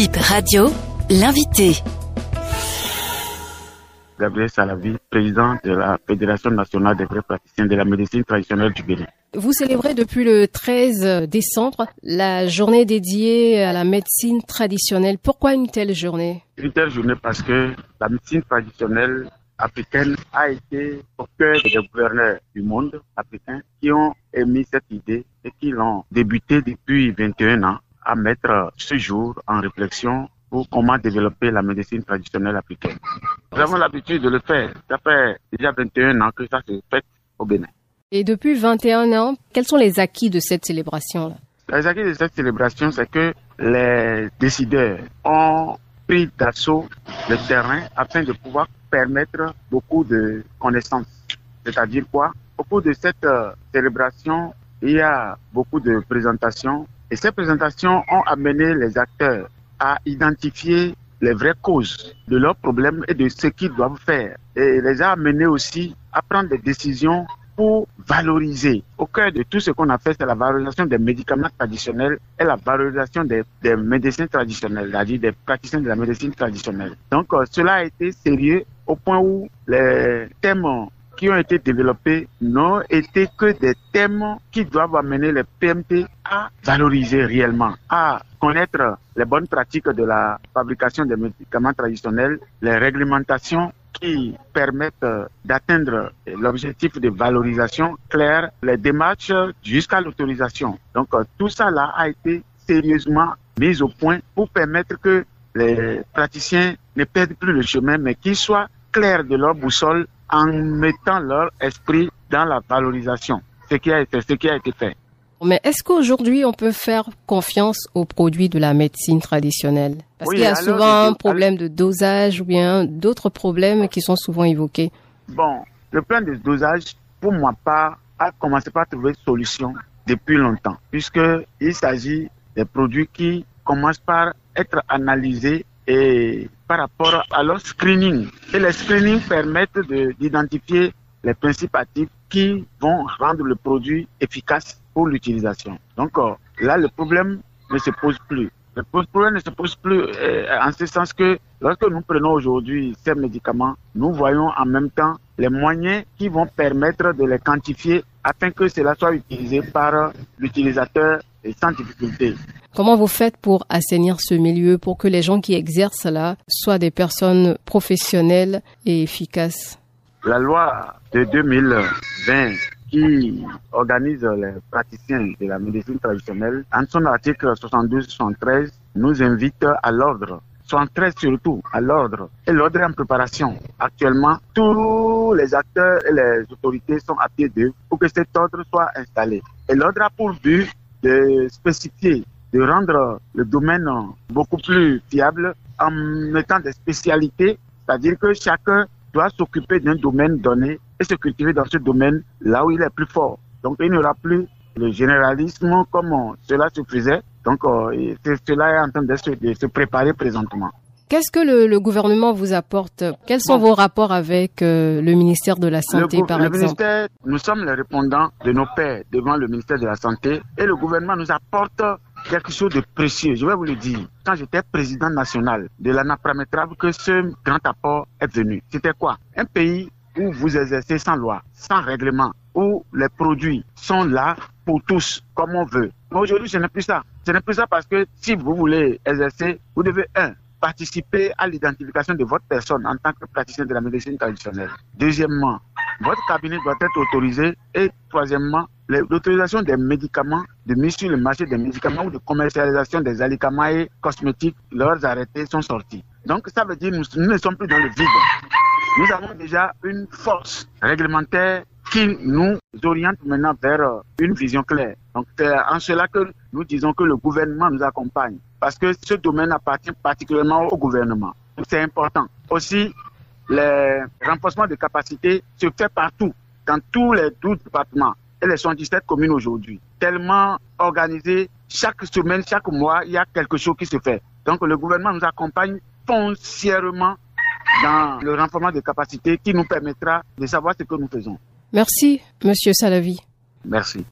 Bip Radio, l'invité. Gabriel Salavi, président de la Fédération nationale des vrais praticiens de la médecine traditionnelle du Bénin. Vous célébrez depuis le 13 décembre la journée dédiée à la médecine traditionnelle. Pourquoi une telle journée? Une telle journée parce que la médecine traditionnelle africaine a été au cœur des gouverneurs du monde africain qui ont émis cette idée et qui l'ont débuté depuis 21 ans à mettre ce jour en réflexion pour comment développer la médecine traditionnelle africaine. Nous avons l'habitude de le faire. Ça fait déjà 21 ans que ça se fait au Bénin. Et depuis 21 ans, quels sont les acquis de cette célébration-là? Les acquis de cette célébration, c'est que les décideurs ont pris d'assaut le terrain afin de pouvoir permettre beaucoup de connaissances. C'est-à-dire quoi? Au cours de cette euh, célébration, il y a beaucoup de présentations et ces présentations ont amené les acteurs à identifier les vraies causes de leurs problèmes et de ce qu'ils doivent faire. Et les a amenés aussi à prendre des décisions pour valoriser. Au cœur de tout ce qu'on a fait, c'est la valorisation des médicaments traditionnels et la valorisation des, médecins traditionnels, c'est-à-dire des praticiens de la médecine traditionnelle. Donc, euh, cela a été sérieux au point où les thèmes qui ont été développés n'ont été que des thèmes qui doivent amener les PMT à valoriser réellement, à connaître les bonnes pratiques de la fabrication des médicaments traditionnels, les réglementations qui permettent d'atteindre l'objectif de valorisation claire, les démarches jusqu'à l'autorisation. Donc tout ça a été sérieusement mis au point pour permettre que les praticiens ne perdent plus le chemin, mais qu'ils soient clairs de leur boussole en mettant leur esprit dans la valorisation, ce qui a été, ce qui a été fait. Mais est-ce qu'aujourd'hui on peut faire confiance aux produits de la médecine traditionnelle? Parce Oui, qu'il y a alors, souvent un alors- problème de dosage ou bien d'autres problèmes qui sont souvent évoqués. Bon, le plan de dosage, pour moi part, a commencé par trouver solution depuis longtemps, puisqu'il s'agit des produits qui commencent par être analysés et par rapport à leur screening. Et les screenings permettent de- d'identifier les principes actifs qui vont rendre le produit efficace pour l'utilisation. Donc euh, là, le problème ne se pose plus. Le problème ne se pose plus euh, en ce sens que lorsque nous prenons aujourd'hui ces médicaments, nous voyons en même temps les moyens qui vont permettre de les quantifier afin que cela soit utilisé par l'utilisateur sans difficulté. Comment vous faites pour assainir ce milieu pour que les gens qui exercent là soient des personnes professionnelles et efficaces? La loi de 2020 qui organise les praticiens de la médecine traditionnelle, en son article 72-73, nous invite à l'ordre. 73 surtout, à l'ordre. Et l'ordre est en préparation. Actuellement, tous les acteurs et les autorités sont à pied d'œuvre pour que cet ordre soit installé. Et l'ordre a pour but de spécifier, de rendre le domaine beaucoup plus fiable en mettant des spécialités, c'est-à-dire que chacun doit s'occuper d'un domaine donné et se cultiver dans ce domaine là où il est plus fort. Donc il n'y aura plus le généralisme comme cela se faisait. Donc euh, cela est en train de se, de se préparer présentement. Qu'est-ce que le, le gouvernement vous apporte? Quels sont Bon. vos rapports avec euh, le ministère de la Santé, le, par le exemple? ministère, nous sommes les répondants de nos pairs devant le ministère de la Santé et le gouvernement nous apporte quelque chose de précieux. Je vais vous le dire. Quand j'étais président national de l'anapramétrave, que ce grand apport est venu. C'était quoi? Un pays où vous exercez sans loi, sans règlement, où les produits sont là pour tous, comme on veut. Mais aujourd'hui, ce n'est plus ça. Ce n'est plus ça parce que si vous voulez exercer, vous devez, un, participer à l'identification de votre personne en tant que praticien de la médecine traditionnelle. Deuxièmement, votre cabinet doit être autorisé. Et troisièmement, l'autorisation des médicaments, de mise sur le marché des médicaments ou de commercialisation des alicaments et cosmétiques, leurs arrêtés sont sortis. Donc ça veut dire que nous, ne sommes plus dans le vide. Nous avons déjà une force réglementaire qui nous oriente maintenant vers euh, une vision claire. Donc c'est en cela que nous disons que le gouvernement nous accompagne parce que ce domaine appartient particulièrement au gouvernement. Donc, C'est important. Aussi, le renforcement de capacité se fait partout, dans tous les 12 départements les 77 communes aujourd'hui. Tellement organisé, chaque semaine, chaque mois, il y a quelque chose qui se fait. Donc le gouvernement nous accompagne foncièrement dans le renforcement de capacité qui nous permettra de savoir ce que nous faisons. Merci, Monsieur Salavi. Merci.